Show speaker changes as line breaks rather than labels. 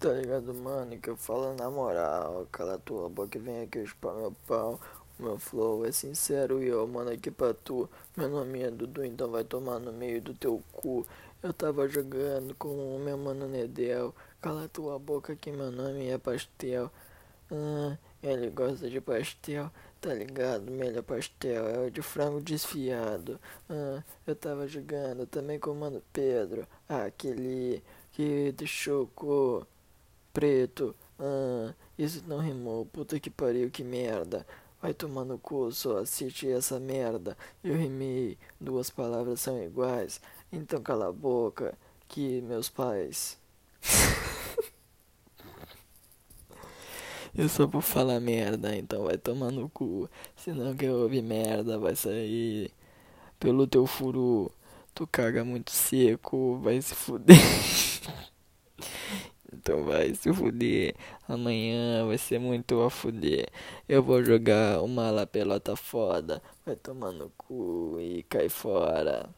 Tá ligado, mano? Que eu falo na moral. Cala tua boca e vem aqui chupar meu pau. O meu flow é sincero e eu mando aqui pra tu. Meu nome é Dudu, então vai tomar no meio do teu cu. Eu tava jogando com o meu mano Nedel. Cala tua boca que meu nome é Pastel. Ah, ele gosta de pastel, tá ligado? Melhor pastel é o de frango desfiado. Ah, eu tava jogando também com o mano Pedro. Aquele que deixou com preto. Ah, isso não rimou. Puta que pariu, que merda. Vai tomar no cu, só assiste essa merda. Eu rimei, duas palavras são iguais. Então cala a boca, que meus pais. Eu só vou falar merda, então vai tomar no cu. Senão que eu ouvi merda, vai sair pelo teu furo. Tu caga muito seco, vai se fuder. Então vai se fuder. Amanhã vai ser muito a fuder. Eu vou jogar uma lá pelota foda. Vai tomar no cu e cai fora.